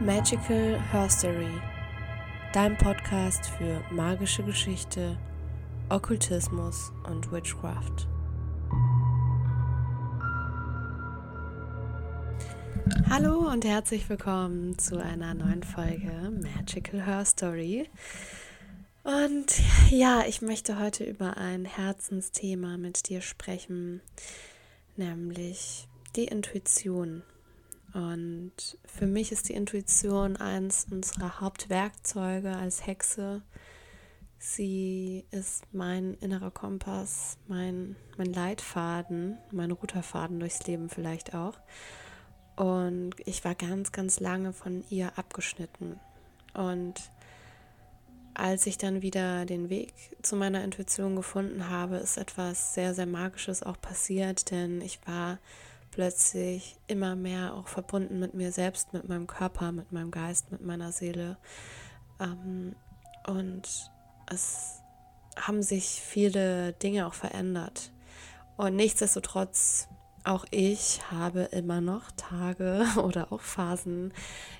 Magical Herstory, dein Podcast für magische Geschichte, Okkultismus und Witchcraft. Hallo und herzlich willkommen zu einer neuen Folge Magical Herstory. Und ja, ich möchte heute über ein Herzensthema mit dir sprechen, nämlich die Intuition. Und für mich ist die Intuition eins unserer Hauptwerkzeuge als Hexe. Sie ist mein innerer Kompass, mein, mein Leitfaden, mein Routerfaden durchs Leben vielleicht auch. Und ich war ganz, ganz lange von ihr abgeschnitten. Und als ich dann wieder den Weg zu meiner Intuition gefunden habe, ist etwas sehr, sehr Magisches auch passiert, denn ich war plötzlich immer mehr auch verbunden mit mir selbst, mit meinem Körper, mit meinem Geist, mit meiner Seele. Ähm, und es haben sich viele Dinge auch verändert. Und nichtsdestotrotz, auch ich habe immer noch Tage oder auch Phasen,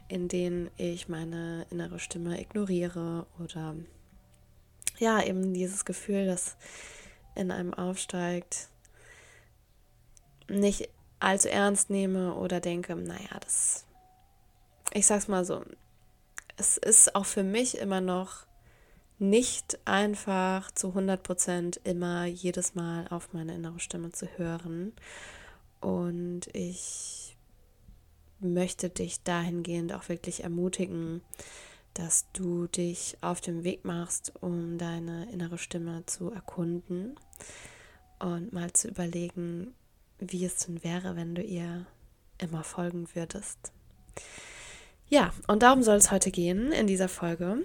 in denen ich meine innere Stimme ignoriere oder ja, eben dieses Gefühl, das in einem aufsteigt, nicht allzu ernst nehme oder denke, naja, das, ich sag's mal so, es ist auch für mich immer noch nicht einfach zu 100 Prozent immer jedes Mal auf meine innere Stimme zu hören. Und ich möchte dich dahingehend auch wirklich ermutigen, dass du dich auf den Weg machst, um deine innere Stimme zu erkunden und mal zu überlegen, wie es denn wäre, wenn du ihr immer folgen würdest. Ja, und darum soll es heute gehen in dieser Folge,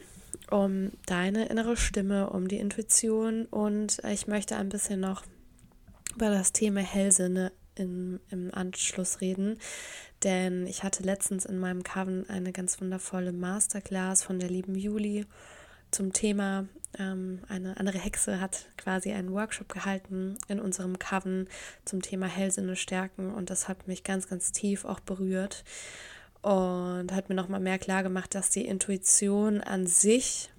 um deine innere Stimme, um die Intuition und ich möchte ein bisschen noch über das Thema Hellsinne in, im Anschluss reden, denn ich hatte letztens in meinem Coven eine ganz wundervolle Masterclass von der lieben Juli zum Thema ähm, eine andere Hexe hat quasi einen Workshop gehalten in unserem Coven zum Thema Hellsinne stärken und das hat mich ganz, ganz tief auch berührt und hat mir nochmal mehr klar gemacht, dass die Intuition an sich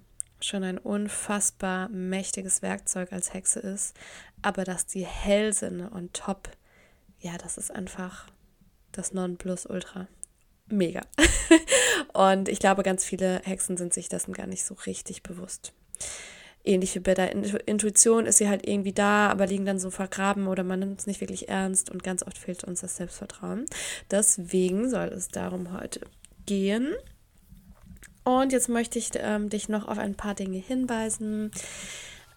schon ein unfassbar mächtiges Werkzeug als Hexe ist, aber dass die Hellsinne on top, ja, das ist einfach das Nonplusultra. Mega. und ich glaube, ganz viele Hexen sind sich dessen gar nicht so richtig bewusst ähnlich wie bei der Intuition ist sie halt irgendwie da, aber liegen dann so vergraben oder man nimmt es nicht wirklich ernst und ganz oft fehlt uns das Selbstvertrauen. Deswegen soll es darum heute gehen. Und jetzt möchte ich ähm, dich noch auf ein paar Dinge hinweisen.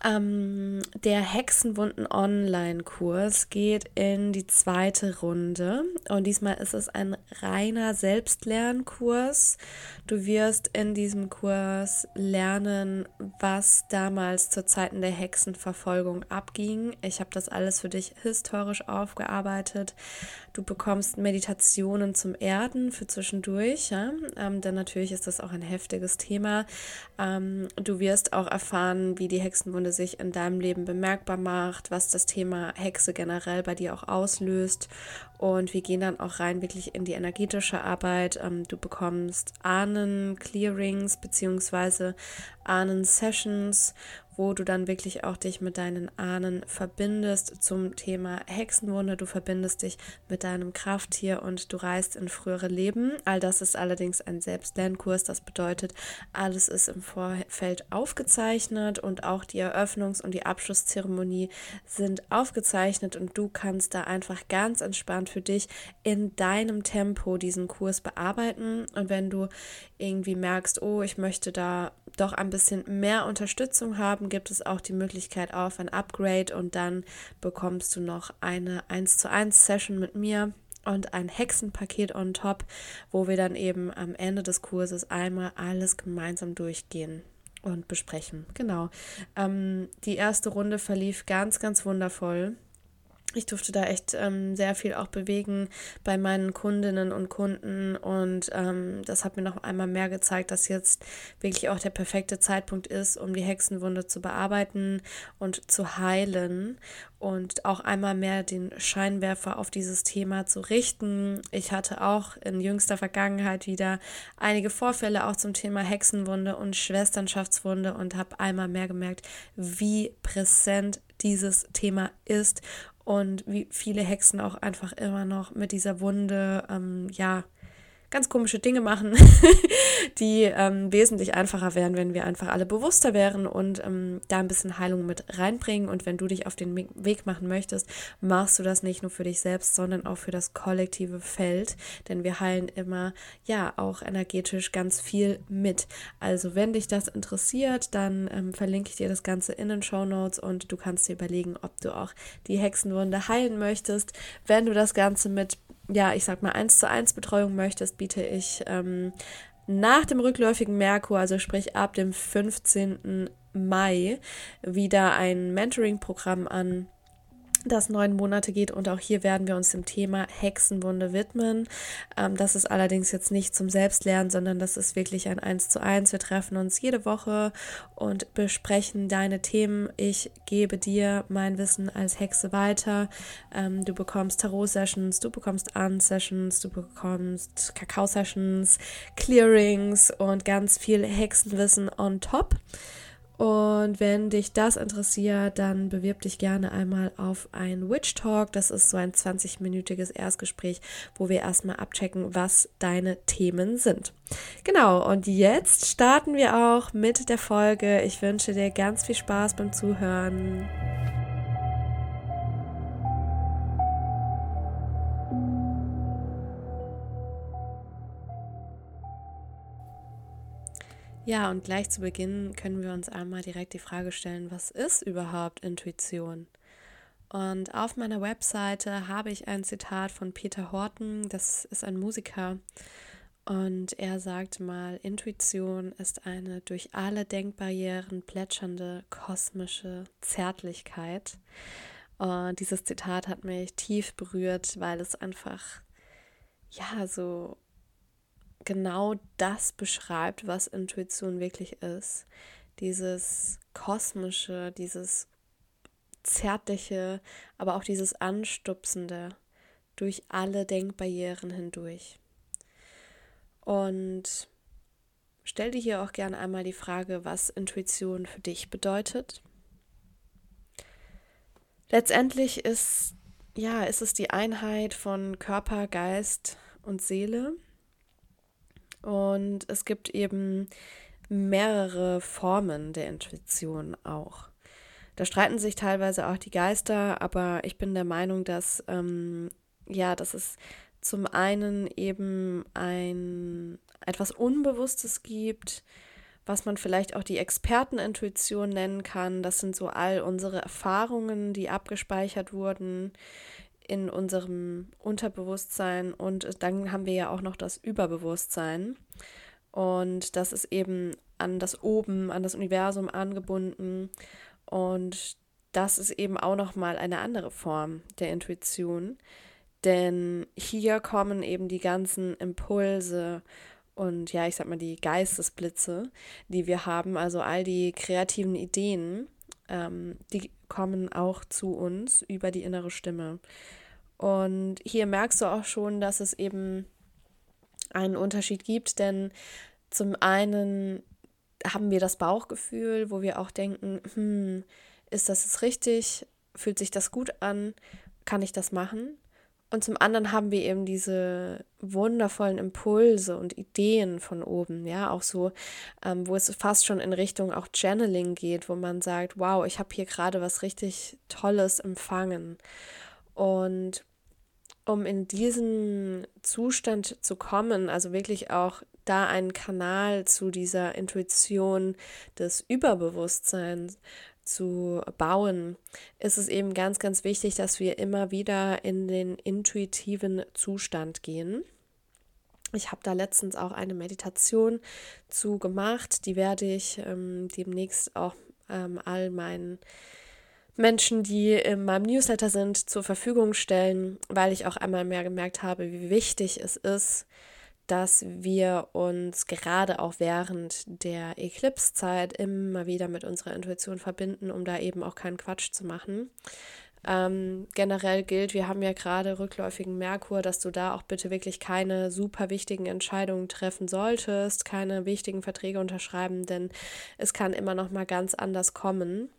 Ähm, der Hexenwunden Online-Kurs geht in die zweite Runde und diesmal ist es ein reiner Selbstlernkurs. Du wirst in diesem Kurs lernen, was damals zu Zeiten der Hexenverfolgung abging. Ich habe das alles für dich historisch aufgearbeitet. Du bekommst Meditationen zum Erden für zwischendurch, ja? ähm, denn natürlich ist das auch ein heftiges Thema. Ähm, du wirst auch erfahren, wie die Hexenwunde sich in deinem Leben bemerkbar macht, was das Thema Hexe generell bei dir auch auslöst. Und wir gehen dann auch rein wirklich in die energetische Arbeit. Ähm, du bekommst Ahnen-Clearings beziehungsweise Ahnen-Sessions wo du dann wirklich auch dich mit deinen Ahnen verbindest zum Thema Hexenwunde. Du verbindest dich mit deinem Krafttier und du reist in frühere Leben. All das ist allerdings ein Selbstlernkurs. Das bedeutet, alles ist im Vorfeld aufgezeichnet und auch die Eröffnungs- und die Abschlusszeremonie sind aufgezeichnet und du kannst da einfach ganz entspannt für dich in deinem Tempo diesen Kurs bearbeiten. Und wenn du irgendwie merkst, oh, ich möchte da doch ein bisschen mehr Unterstützung haben, gibt es auch die Möglichkeit auf ein Upgrade und dann bekommst du noch eine 1 zu 1 Session mit mir und ein Hexenpaket on top, wo wir dann eben am Ende des Kurses einmal alles gemeinsam durchgehen und besprechen. Genau. Ähm, die erste Runde verlief ganz, ganz wundervoll. Ich durfte da echt ähm, sehr viel auch bewegen bei meinen Kundinnen und Kunden und ähm, das hat mir noch einmal mehr gezeigt, dass jetzt wirklich auch der perfekte Zeitpunkt ist, um die Hexenwunde zu bearbeiten und zu heilen und auch einmal mehr den Scheinwerfer auf dieses Thema zu richten. Ich hatte auch in jüngster Vergangenheit wieder einige Vorfälle auch zum Thema Hexenwunde und Schwesternschaftswunde und habe einmal mehr gemerkt, wie präsent dieses Thema ist und wie viele Hexen auch einfach immer noch mit dieser Wunde, ähm, ja, ganz komische Dinge machen, die ähm, wesentlich einfacher wären, wenn wir einfach alle bewusster wären und ähm, da ein bisschen Heilung mit reinbringen. Und wenn du dich auf den Weg machen möchtest, machst du das nicht nur für dich selbst, sondern auch für das kollektive Feld, denn wir heilen immer, ja, auch energetisch ganz viel mit. Also wenn dich das interessiert, dann ähm, verlinke ich dir das Ganze in den Show Notes und du kannst dir überlegen, ob du auch die Hexenwunde heilen möchtest. Wenn du das Ganze mit ja, ich sag mal, eins zu eins Betreuung möchtest, biete ich ähm, nach dem rückläufigen Merkur, also sprich ab dem 15. Mai, wieder ein Mentoring-Programm an das neun Monate geht und auch hier werden wir uns dem Thema Hexenwunde widmen. Ähm, das ist allerdings jetzt nicht zum Selbstlernen, sondern das ist wirklich ein Eins zu eins. Wir treffen uns jede Woche und besprechen deine Themen. Ich gebe dir mein Wissen als Hexe weiter. Ähm, du bekommst Tarot-Sessions, du bekommst Ahn-Sessions, du bekommst Kakao-Sessions, Clearings und ganz viel Hexenwissen on top. Und wenn dich das interessiert, dann bewirb dich gerne einmal auf ein Witch Talk. Das ist so ein 20-minütiges Erstgespräch, wo wir erstmal abchecken, was deine Themen sind. Genau, und jetzt starten wir auch mit der Folge. Ich wünsche dir ganz viel Spaß beim Zuhören. Ja, und gleich zu Beginn können wir uns einmal direkt die Frage stellen, was ist überhaupt Intuition? Und auf meiner Webseite habe ich ein Zitat von Peter Horton, das ist ein Musiker, und er sagt mal, Intuition ist eine durch alle Denkbarrieren plätschernde kosmische Zärtlichkeit. Und dieses Zitat hat mich tief berührt, weil es einfach, ja, so genau das beschreibt, was Intuition wirklich ist. Dieses kosmische, dieses zärtliche, aber auch dieses anstupsende durch alle Denkbarrieren hindurch. Und stell dir hier auch gerne einmal die Frage, was Intuition für dich bedeutet. Letztendlich ist ja, ist es die Einheit von Körper, Geist und Seele und es gibt eben mehrere Formen der Intuition auch. Da streiten sich teilweise auch die Geister, aber ich bin der Meinung, dass ähm, ja, dass es zum einen eben ein etwas Unbewusstes gibt, was man vielleicht auch die Expertenintuition nennen kann. Das sind so all unsere Erfahrungen, die abgespeichert wurden in unserem Unterbewusstsein und dann haben wir ja auch noch das Überbewusstsein. Und das ist eben an das Oben, an das Universum angebunden. Und das ist eben auch noch mal eine andere Form der Intuition, denn hier kommen eben die ganzen Impulse und ja, ich sag mal die Geistesblitze, die wir haben, also all die kreativen Ideen, ähm, die kommen auch zu uns über die innere Stimme. Und hier merkst du auch schon, dass es eben einen Unterschied gibt, denn zum einen haben wir das Bauchgefühl, wo wir auch denken, hm, ist das jetzt richtig? Fühlt sich das gut an? Kann ich das machen? Und zum anderen haben wir eben diese wundervollen Impulse und Ideen von oben, ja, auch so, ähm, wo es fast schon in Richtung auch Channeling geht, wo man sagt, wow, ich habe hier gerade was richtig Tolles empfangen. Und um in diesen Zustand zu kommen, also wirklich auch da einen Kanal zu dieser Intuition des Überbewusstseins zu bauen, ist es eben ganz, ganz wichtig, dass wir immer wieder in den intuitiven Zustand gehen. Ich habe da letztens auch eine Meditation zu gemacht, die werde ich ähm, demnächst auch ähm, all meinen Menschen, die in meinem Newsletter sind, zur Verfügung stellen, weil ich auch einmal mehr gemerkt habe, wie wichtig es ist, dass wir uns gerade auch während der Eclipse-Zeit immer wieder mit unserer Intuition verbinden, um da eben auch keinen Quatsch zu machen. Ähm, generell gilt, wir haben ja gerade rückläufigen Merkur, dass du da auch bitte wirklich keine super wichtigen Entscheidungen treffen solltest, keine wichtigen Verträge unterschreiben, denn es kann immer noch mal ganz anders kommen.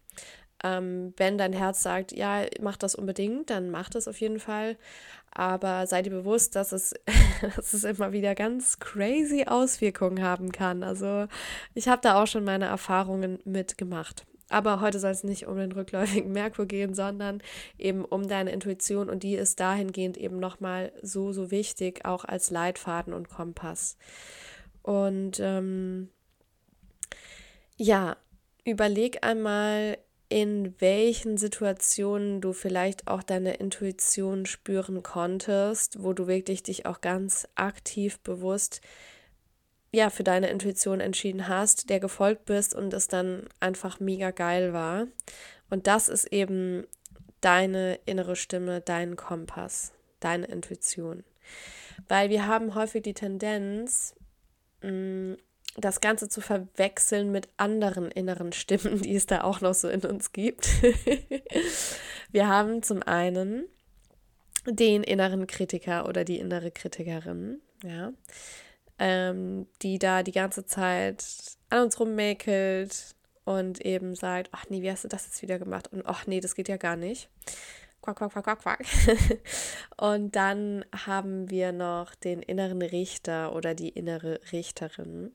Ähm, wenn dein Herz sagt, ja, mach das unbedingt, dann mach das auf jeden Fall. Aber sei dir bewusst, dass es, dass es immer wieder ganz crazy Auswirkungen haben kann. Also ich habe da auch schon meine Erfahrungen mitgemacht. Aber heute soll es nicht um den rückläufigen Merkur gehen, sondern eben um deine Intuition und die ist dahingehend eben nochmal so, so wichtig, auch als Leitfaden und Kompass. Und ähm, ja, überleg einmal, in welchen Situationen du vielleicht auch deine Intuition spüren konntest, wo du wirklich dich auch ganz aktiv bewusst ja für deine Intuition entschieden hast, der gefolgt bist und es dann einfach mega geil war. Und das ist eben deine innere Stimme, dein Kompass, deine Intuition. Weil wir haben häufig die Tendenz, mm, das Ganze zu verwechseln mit anderen inneren Stimmen, die es da auch noch so in uns gibt. wir haben zum einen den inneren Kritiker oder die innere Kritikerin, ja, ähm, die da die ganze Zeit an uns rummäkelt und eben sagt, ach nee, wie hast du das jetzt wieder gemacht? Und ach nee, das geht ja gar nicht. Quack, quack, quack, quack, quack. und dann haben wir noch den inneren Richter oder die innere Richterin,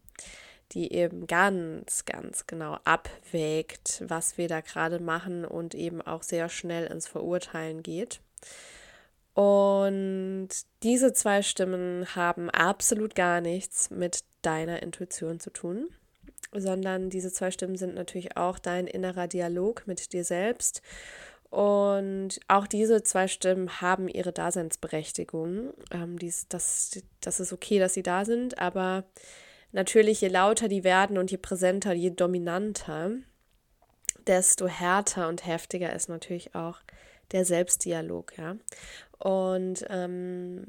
die eben ganz, ganz genau abwägt, was wir da gerade machen und eben auch sehr schnell ins Verurteilen geht. Und diese zwei Stimmen haben absolut gar nichts mit deiner Intuition zu tun, sondern diese zwei Stimmen sind natürlich auch dein innerer Dialog mit dir selbst. Und auch diese zwei Stimmen haben ihre Daseinsberechtigung. Ähm, dies, das, das ist okay, dass sie da sind, aber natürlich, je lauter die werden und je präsenter, je dominanter, desto härter und heftiger ist natürlich auch der Selbstdialog, ja. Und ähm,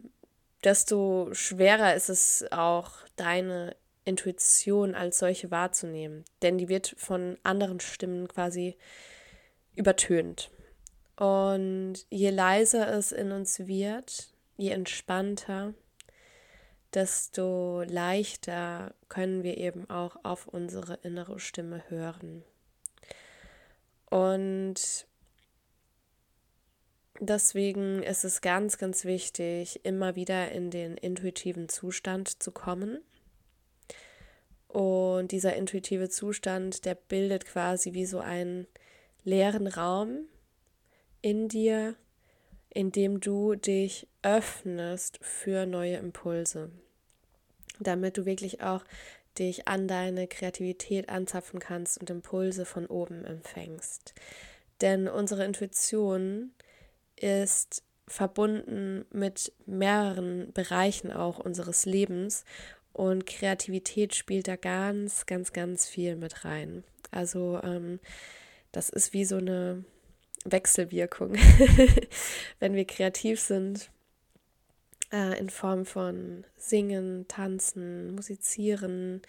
desto schwerer ist es auch, deine Intuition als solche wahrzunehmen. Denn die wird von anderen Stimmen quasi übertönt. Und je leiser es in uns wird, je entspannter, desto leichter können wir eben auch auf unsere innere Stimme hören. Und deswegen ist es ganz, ganz wichtig, immer wieder in den intuitiven Zustand zu kommen. Und dieser intuitive Zustand, der bildet quasi wie so einen leeren Raum in dir, in dem du dich öffnest für neue Impulse, damit du wirklich auch dich an deine Kreativität anzapfen kannst und Impulse von oben empfängst. Denn unsere Intuition ist verbunden mit mehreren Bereichen auch unseres Lebens und Kreativität spielt da ganz, ganz, ganz viel mit rein. Also ähm, das ist wie so eine Wechselwirkung, wenn wir kreativ sind äh, in Form von Singen, Tanzen, Musizieren,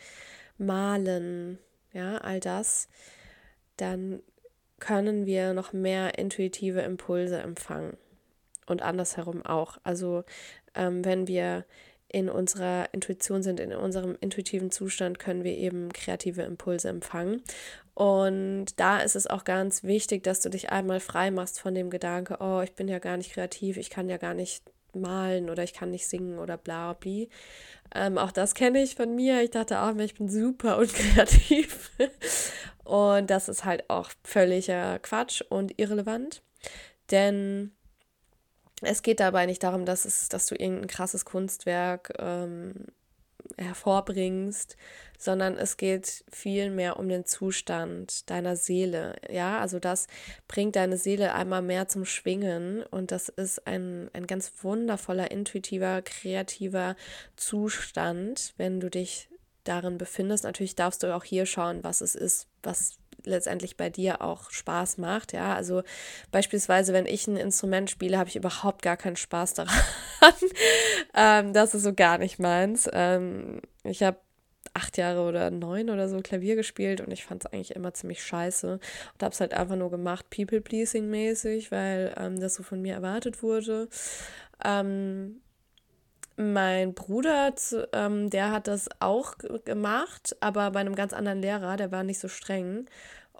Malen, ja, all das, dann können wir noch mehr intuitive Impulse empfangen. Und andersherum auch. Also ähm, wenn wir in unserer Intuition sind, in unserem intuitiven Zustand, können wir eben kreative Impulse empfangen. Und da ist es auch ganz wichtig, dass du dich einmal frei machst von dem Gedanke, oh, ich bin ja gar nicht kreativ, ich kann ja gar nicht malen oder ich kann nicht singen oder bla bla. Ähm, auch das kenne ich von mir. Ich dachte auch, ich bin super unkreativ. und das ist halt auch völliger Quatsch und irrelevant. Denn es geht dabei nicht darum, dass, es, dass du irgendein krasses Kunstwerk ähm, hervorbringst, sondern es geht viel mehr um den Zustand deiner Seele. Ja, also das bringt deine Seele einmal mehr zum Schwingen und das ist ein, ein ganz wundervoller, intuitiver, kreativer Zustand, wenn du dich darin befindest. Natürlich darfst du auch hier schauen, was es ist, was letztendlich bei dir auch Spaß macht. Ja, also beispielsweise, wenn ich ein Instrument spiele, habe ich überhaupt gar keinen Spaß daran. ähm, das ist so gar nicht meins. Ähm, ich habe acht Jahre oder neun oder so Klavier gespielt und ich fand es eigentlich immer ziemlich scheiße und habe es halt einfach nur gemacht, People-Pleasing-mäßig, weil ähm, das so von mir erwartet wurde. Ähm, mein Bruder, ähm, der hat das auch gemacht, aber bei einem ganz anderen Lehrer, der war nicht so streng.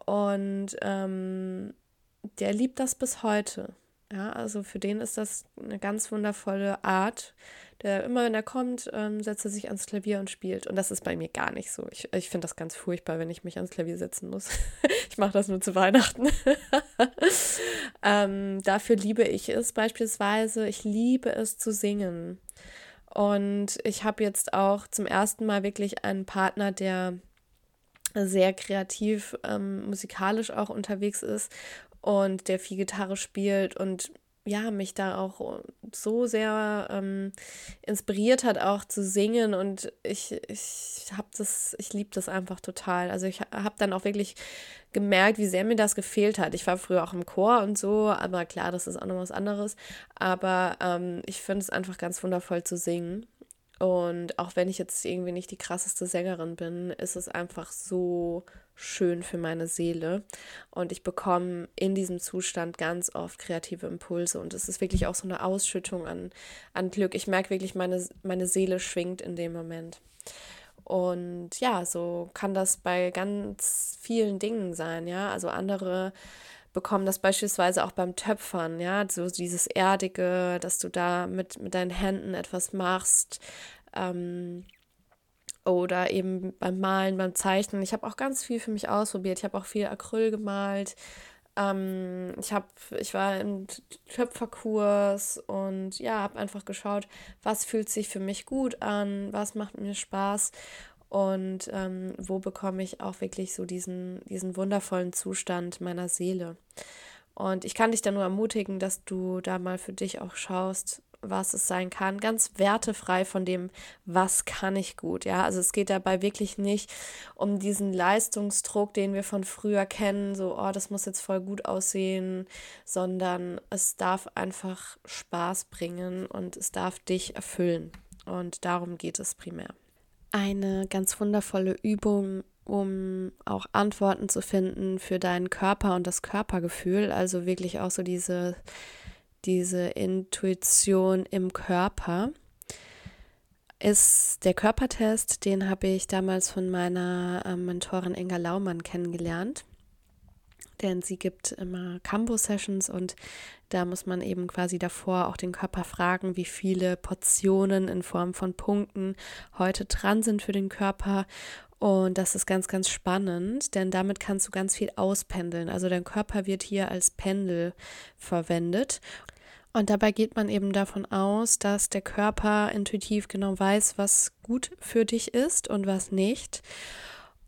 Und ähm, der liebt das bis heute. Ja, also für den ist das eine ganz wundervolle Art. Der immer, wenn er kommt, ähm, setzt er sich ans Klavier und spielt. Und das ist bei mir gar nicht so. Ich, ich finde das ganz furchtbar, wenn ich mich ans Klavier setzen muss. ich mache das nur zu Weihnachten. ähm, dafür liebe ich es beispielsweise. Ich liebe es zu singen. Und ich habe jetzt auch zum ersten Mal wirklich einen Partner, der sehr kreativ ähm, musikalisch auch unterwegs ist und der viel Gitarre spielt und ja, mich da auch so sehr ähm, inspiriert hat, auch zu singen. Und ich, ich habe das, ich liebe das einfach total. Also ich habe dann auch wirklich gemerkt, wie sehr mir das gefehlt hat. Ich war früher auch im Chor und so, aber klar, das ist auch noch was anderes. Aber ähm, ich finde es einfach ganz wundervoll zu singen. Und auch wenn ich jetzt irgendwie nicht die krasseste Sängerin bin, ist es einfach so schön für meine Seele. Und ich bekomme in diesem Zustand ganz oft kreative Impulse. Und es ist wirklich auch so eine Ausschüttung an, an Glück. Ich merke wirklich, meine, meine Seele schwingt in dem Moment. Und ja, so kann das bei ganz vielen Dingen sein, ja. Also andere bekommen das beispielsweise auch beim Töpfern, ja, so dieses Erdige, dass du da mit, mit deinen Händen etwas machst. Ähm, oder eben beim Malen, beim Zeichnen. Ich habe auch ganz viel für mich ausprobiert. Ich habe auch viel Acryl gemalt. Ähm, ich, hab, ich war im Töpferkurs und ja, habe einfach geschaut, was fühlt sich für mich gut an, was macht mir Spaß und ähm, wo bekomme ich auch wirklich so diesen, diesen wundervollen Zustand meiner Seele. Und ich kann dich da nur ermutigen, dass du da mal für dich auch schaust, was es sein kann, ganz wertefrei von dem, was kann ich gut. Ja, also es geht dabei wirklich nicht um diesen Leistungsdruck, den wir von früher kennen, so, oh, das muss jetzt voll gut aussehen, sondern es darf einfach Spaß bringen und es darf dich erfüllen. Und darum geht es primär. Eine ganz wundervolle Übung, um auch Antworten zu finden für deinen Körper und das Körpergefühl, also wirklich auch so diese diese Intuition im Körper, ist der Körpertest, den habe ich damals von meiner äh, Mentorin Inga Laumann kennengelernt. Denn sie gibt immer Cambo-Sessions und da muss man eben quasi davor auch den Körper fragen, wie viele Portionen in Form von Punkten heute dran sind für den Körper. Und das ist ganz, ganz spannend, denn damit kannst du ganz viel auspendeln. Also dein Körper wird hier als Pendel verwendet. Und dabei geht man eben davon aus, dass der Körper intuitiv genau weiß, was gut für dich ist und was nicht.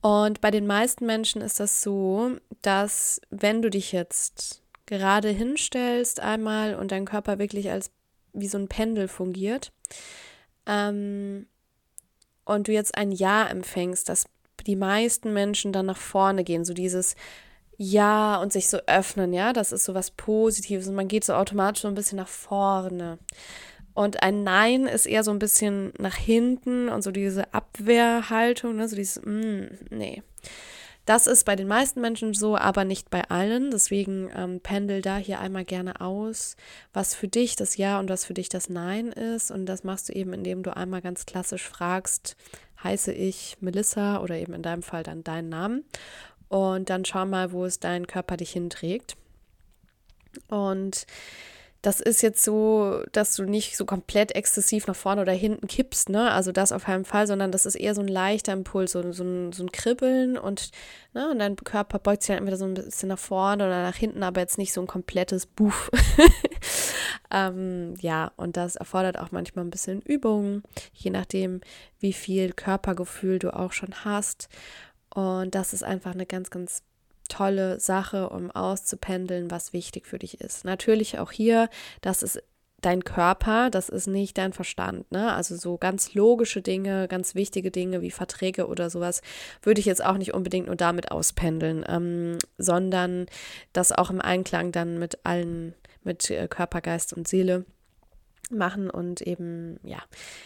Und bei den meisten Menschen ist das so, dass wenn du dich jetzt gerade hinstellst einmal und dein Körper wirklich als wie so ein Pendel fungiert ähm, und du jetzt ein Ja empfängst, dass die meisten Menschen dann nach vorne gehen, so dieses ja und sich so öffnen, ja, das ist so was Positives und man geht so automatisch so ein bisschen nach vorne. Und ein Nein ist eher so ein bisschen nach hinten und so diese Abwehrhaltung, ne, so dieses, mm, nee. Das ist bei den meisten Menschen so, aber nicht bei allen. Deswegen ähm, pendel da hier einmal gerne aus, was für dich das Ja und was für dich das Nein ist. Und das machst du eben, indem du einmal ganz klassisch fragst, heiße ich Melissa oder eben in deinem Fall dann deinen Namen und dann schau mal, wo es dein Körper dich hinträgt. Und das ist jetzt so, dass du nicht so komplett exzessiv nach vorne oder hinten kippst, ne? Also das auf keinen Fall, sondern das ist eher so ein leichter Impuls, so, so, ein, so ein Kribbeln und, ne, und dein Körper beugt sich dann entweder so ein bisschen nach vorne oder nach hinten, aber jetzt nicht so ein komplettes Buff. ähm, ja, und das erfordert auch manchmal ein bisschen Übung, je nachdem, wie viel Körpergefühl du auch schon hast. Und das ist einfach eine ganz, ganz tolle Sache, um auszupendeln, was wichtig für dich ist. Natürlich auch hier, dass es dein Körper, das ist nicht dein Verstand. Ne? Also so ganz logische Dinge, ganz wichtige Dinge wie Verträge oder sowas, würde ich jetzt auch nicht unbedingt nur damit auspendeln, ähm, sondern das auch im Einklang dann mit allen, mit äh, Körper, Geist und Seele machen und eben, ja,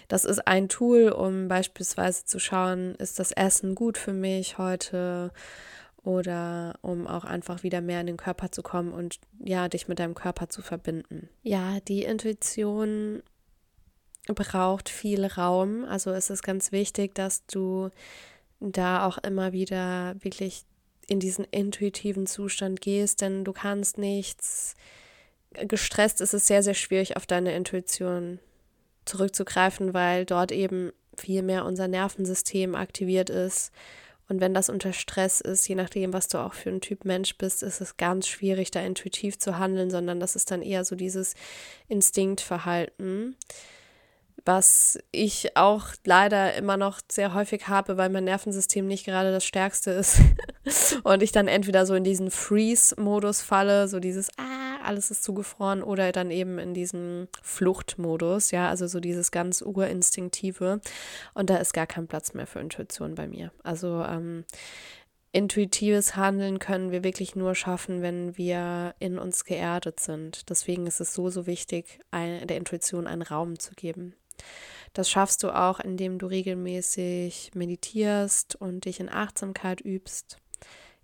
das ist ein Tool, um beispielsweise zu schauen, ist das Essen gut für mich heute oder um auch einfach wieder mehr in den Körper zu kommen und ja, dich mit deinem Körper zu verbinden. Ja, die Intuition braucht viel Raum, also es ist ganz wichtig, dass du da auch immer wieder wirklich in diesen intuitiven Zustand gehst, denn du kannst nichts gestresst ist es sehr sehr schwierig auf deine Intuition zurückzugreifen, weil dort eben viel mehr unser Nervensystem aktiviert ist. Und wenn das unter Stress ist, je nachdem, was du auch für ein Typ Mensch bist, ist es ganz schwierig, da intuitiv zu handeln, sondern das ist dann eher so dieses Instinktverhalten, was ich auch leider immer noch sehr häufig habe, weil mein Nervensystem nicht gerade das stärkste ist und ich dann entweder so in diesen Freeze-Modus falle, so dieses Ah, alles ist zugefroren oder dann eben in diesem Fluchtmodus, ja, also so dieses ganz urinstinktive und da ist gar kein Platz mehr für Intuition bei mir. Also ähm, intuitives Handeln können wir wirklich nur schaffen, wenn wir in uns geerdet sind. Deswegen ist es so, so wichtig, ein, der Intuition einen Raum zu geben. Das schaffst du auch, indem du regelmäßig meditierst und dich in Achtsamkeit übst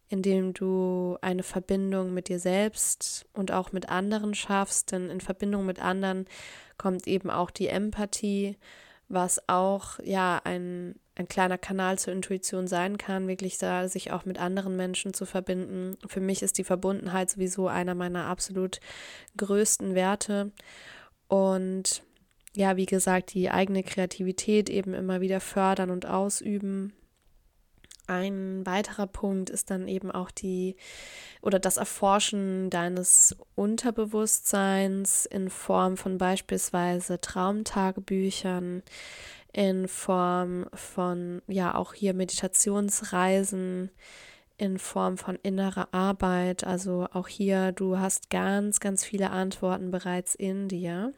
indem du eine Verbindung mit dir selbst und auch mit anderen schaffst, denn in Verbindung mit anderen kommt eben auch die Empathie, was auch ja ein, ein kleiner Kanal zur Intuition sein kann, wirklich da sich auch mit anderen Menschen zu verbinden. Für mich ist die Verbundenheit sowieso einer meiner absolut größten Werte und ja, wie gesagt, die eigene Kreativität eben immer wieder fördern und ausüben ein weiterer Punkt ist dann eben auch die oder das Erforschen deines Unterbewusstseins in Form von beispielsweise Traumtagebüchern, in Form von ja auch hier Meditationsreisen, in Form von innerer Arbeit. Also auch hier, du hast ganz, ganz viele Antworten bereits in dir.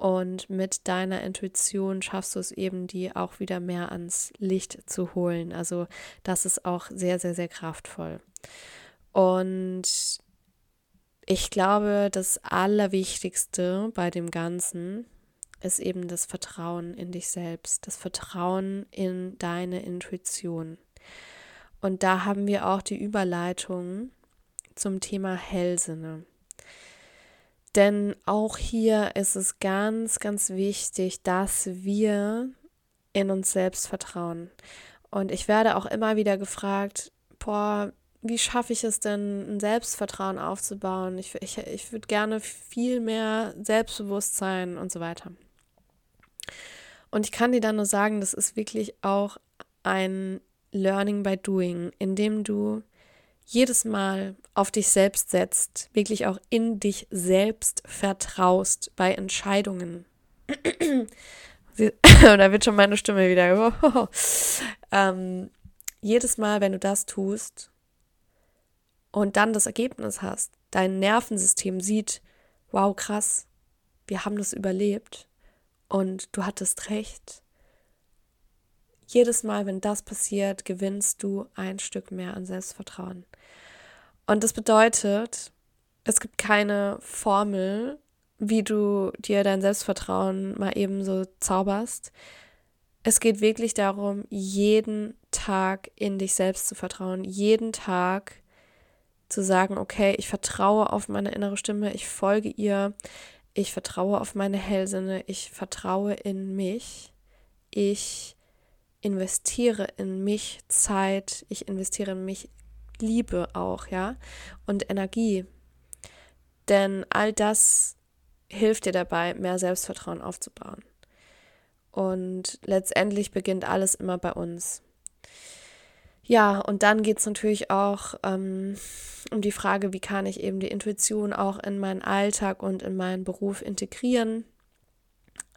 Und mit deiner Intuition schaffst du es eben, die auch wieder mehr ans Licht zu holen. Also das ist auch sehr, sehr, sehr kraftvoll. Und ich glaube, das Allerwichtigste bei dem Ganzen ist eben das Vertrauen in dich selbst, das Vertrauen in deine Intuition. Und da haben wir auch die Überleitung zum Thema Hellsinne. Denn auch hier ist es ganz, ganz wichtig, dass wir in uns selbst vertrauen. Und ich werde auch immer wieder gefragt, boah, wie schaffe ich es denn, ein Selbstvertrauen aufzubauen? Ich, ich, ich würde gerne viel mehr Selbstbewusstsein und so weiter. Und ich kann dir dann nur sagen, das ist wirklich auch ein Learning by Doing, indem du jedes Mal auf dich selbst setzt, wirklich auch in dich selbst vertraust bei Entscheidungen. da wird schon meine Stimme wieder. ähm, jedes Mal, wenn du das tust und dann das Ergebnis hast, dein Nervensystem sieht, wow, krass, wir haben das überlebt und du hattest recht jedes Mal, wenn das passiert, gewinnst du ein Stück mehr an Selbstvertrauen. Und das bedeutet, es gibt keine Formel, wie du dir dein Selbstvertrauen mal eben so zauberst. Es geht wirklich darum, jeden Tag in dich selbst zu vertrauen, jeden Tag zu sagen, okay, ich vertraue auf meine innere Stimme, ich folge ihr, ich vertraue auf meine Hellsinne, ich vertraue in mich, ich investiere in mich Zeit, ich investiere in mich Liebe auch, ja, und Energie. Denn all das hilft dir dabei, mehr Selbstvertrauen aufzubauen. Und letztendlich beginnt alles immer bei uns. Ja, und dann geht es natürlich auch ähm, um die Frage, wie kann ich eben die Intuition auch in meinen Alltag und in meinen Beruf integrieren.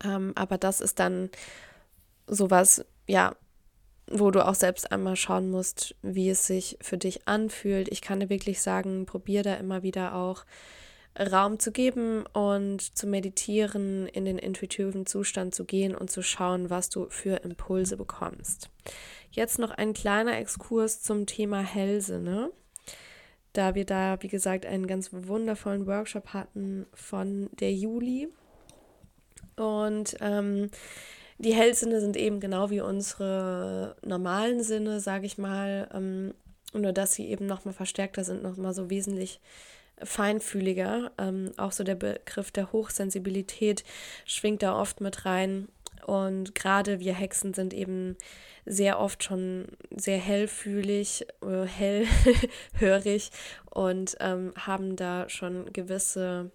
Ähm, aber das ist dann sowas, ja, wo du auch selbst einmal schauen musst, wie es sich für dich anfühlt. Ich kann dir wirklich sagen, probier da immer wieder auch Raum zu geben und zu meditieren, in den intuitiven Zustand zu gehen und zu schauen, was du für Impulse bekommst. Jetzt noch ein kleiner Exkurs zum Thema Hellsinne, da wir da, wie gesagt, einen ganz wundervollen Workshop hatten von der Juli. Und ähm, die Hellsinne sind eben genau wie unsere normalen Sinne, sage ich mal, ähm, nur dass sie eben nochmal verstärkter sind, nochmal so wesentlich feinfühliger. Ähm, auch so der Begriff der Hochsensibilität schwingt da oft mit rein. Und gerade wir Hexen sind eben sehr oft schon sehr hellfühlig, äh, hellhörig und ähm, haben da schon gewisse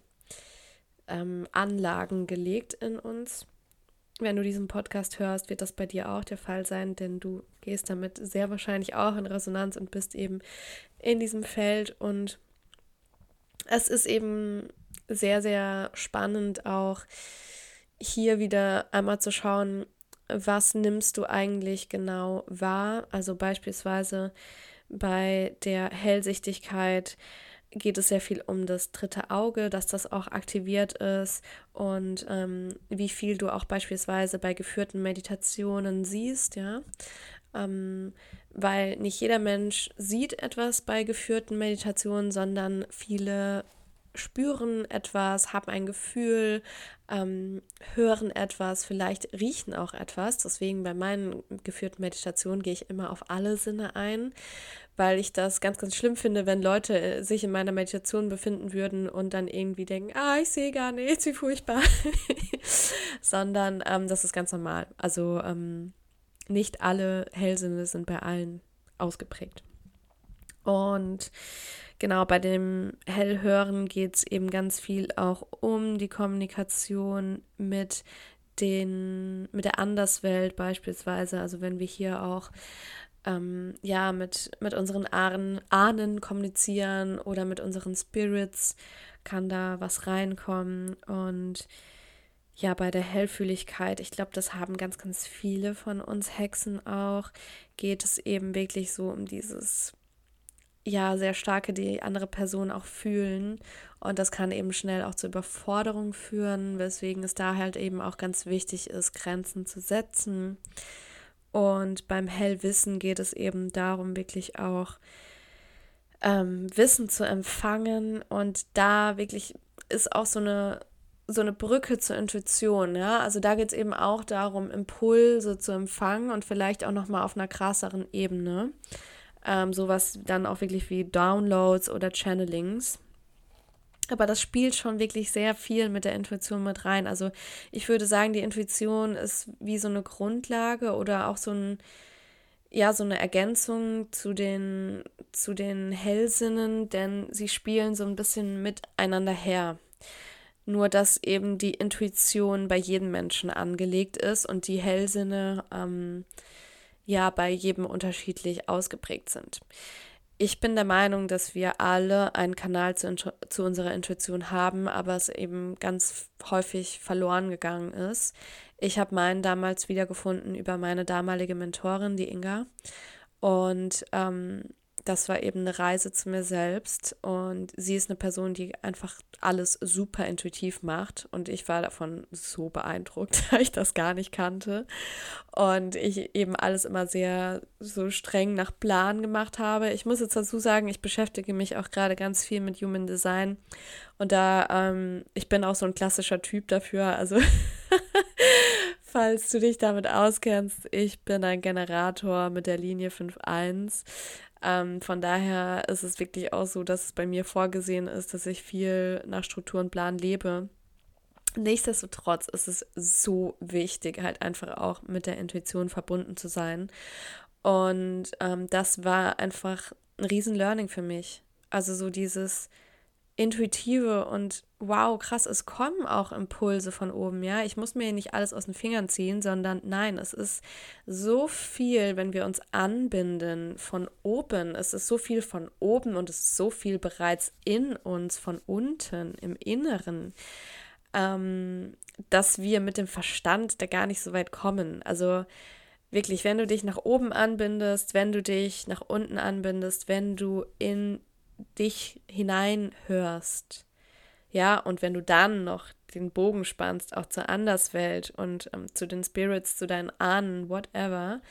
ähm, Anlagen gelegt in uns. Wenn du diesen Podcast hörst, wird das bei dir auch der Fall sein, denn du gehst damit sehr wahrscheinlich auch in Resonanz und bist eben in diesem Feld und es ist eben sehr, sehr spannend auch hier wieder einmal zu schauen, was nimmst du eigentlich genau wahr? Also beispielsweise bei der Hellsichtigkeit geht es sehr viel um das dritte Auge, dass das auch aktiviert ist und ähm, wie viel du auch beispielsweise bei geführten Meditationen siehst, ja. Ähm, weil nicht jeder Mensch sieht etwas bei geführten Meditationen, sondern viele spüren etwas, haben ein Gefühl, ähm, hören etwas, vielleicht riechen auch etwas. Deswegen bei meinen geführten Meditationen gehe ich immer auf alle Sinne ein, weil ich das ganz, ganz schlimm finde, wenn Leute äh, sich in meiner Meditation befinden würden und dann irgendwie denken, ah, ich sehe gar nichts, wie furchtbar. Sondern ähm, das ist ganz normal. Also ähm, nicht alle Hellsinne sind bei allen ausgeprägt. Und genau, bei dem Hellhören geht es eben ganz viel auch um die Kommunikation mit den, mit der Anderswelt beispielsweise. Also wenn wir hier auch ähm, ja, mit, mit unseren Ahnen, Ahnen kommunizieren oder mit unseren Spirits kann da was reinkommen. Und ja, bei der Hellfühligkeit, ich glaube, das haben ganz, ganz viele von uns Hexen auch, geht es eben wirklich so um dieses, ja, sehr starke, die andere Person auch fühlen. Und das kann eben schnell auch zur Überforderung führen, weswegen es da halt eben auch ganz wichtig ist, Grenzen zu setzen. Und beim Hellwissen geht es eben darum, wirklich auch ähm, Wissen zu empfangen. Und da wirklich ist auch so eine so eine Brücke zur Intuition, ja. Also da geht es eben auch darum, Impulse zu empfangen und vielleicht auch nochmal auf einer krasseren Ebene. Ähm, sowas dann auch wirklich wie Downloads oder Channelings. Aber das spielt schon wirklich sehr viel mit der Intuition mit rein. Also ich würde sagen, die Intuition ist wie so eine Grundlage oder auch so ein, ja, so eine Ergänzung zu den, zu den Hellsinnen, denn sie spielen so ein bisschen miteinander her. Nur dass eben die Intuition bei jedem Menschen angelegt ist und die Hellsinne ähm, ja bei jedem unterschiedlich ausgeprägt sind. Ich bin der Meinung, dass wir alle einen Kanal zu, zu unserer Intuition haben, aber es eben ganz häufig verloren gegangen ist. Ich habe meinen damals wiedergefunden über meine damalige Mentorin, die Inga. Und ähm, das war eben eine Reise zu mir selbst. Und sie ist eine Person, die einfach alles super intuitiv macht. Und ich war davon so beeindruckt, da ich das gar nicht kannte. Und ich eben alles immer sehr so streng nach Plan gemacht habe. Ich muss jetzt dazu sagen, ich beschäftige mich auch gerade ganz viel mit Human Design. Und da, ähm, ich bin auch so ein klassischer Typ dafür, also falls du dich damit auskennst, ich bin ein Generator mit der Linie 5.1 ähm, von daher ist es wirklich auch so, dass es bei mir vorgesehen ist, dass ich viel nach Struktur und Plan lebe. Nichtsdestotrotz ist es so wichtig, halt einfach auch mit der Intuition verbunden zu sein. Und ähm, das war einfach ein riesen Learning für mich. Also so dieses, intuitive und wow, krass, es kommen auch Impulse von oben, ja. Ich muss mir nicht alles aus den Fingern ziehen, sondern nein, es ist so viel, wenn wir uns anbinden von oben. Es ist so viel von oben und es ist so viel bereits in uns, von unten, im Inneren, ähm, dass wir mit dem Verstand da gar nicht so weit kommen. Also wirklich, wenn du dich nach oben anbindest, wenn du dich nach unten anbindest, wenn du in dich hineinhörst, Ja, und wenn du dann noch den Bogen spannst, auch zur Anderswelt und ähm, zu den Spirits, zu deinen Ahnen, whatever,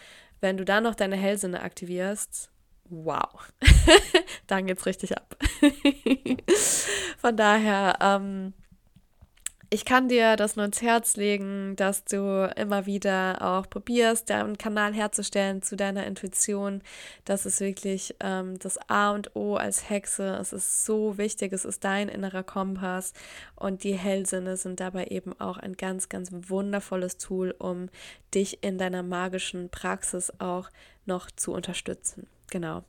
wenn du dann noch deine Hellsinne aktivierst, wow, dann geht's richtig ab. Von daher, ähm, ich kann dir das nur ins Herz legen, dass du immer wieder auch probierst, deinen Kanal herzustellen zu deiner Intuition. Das ist wirklich ähm, das A und O als Hexe. Es ist so wichtig. Es ist dein innerer Kompass. Und die Hellsinne sind dabei eben auch ein ganz, ganz wundervolles Tool, um dich in deiner magischen Praxis auch noch zu unterstützen. Genau.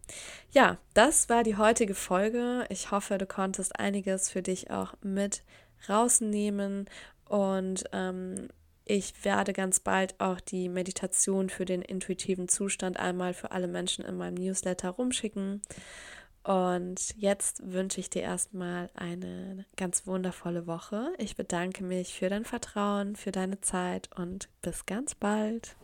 Ja, das war die heutige Folge. Ich hoffe, du konntest einiges für dich auch mit rausnehmen und ähm, ich werde ganz bald auch die Meditation für den intuitiven Zustand einmal für alle Menschen in meinem Newsletter rumschicken. Und jetzt wünsche ich dir erstmal eine ganz wundervolle Woche. Ich bedanke mich für dein Vertrauen, für deine Zeit und bis ganz bald.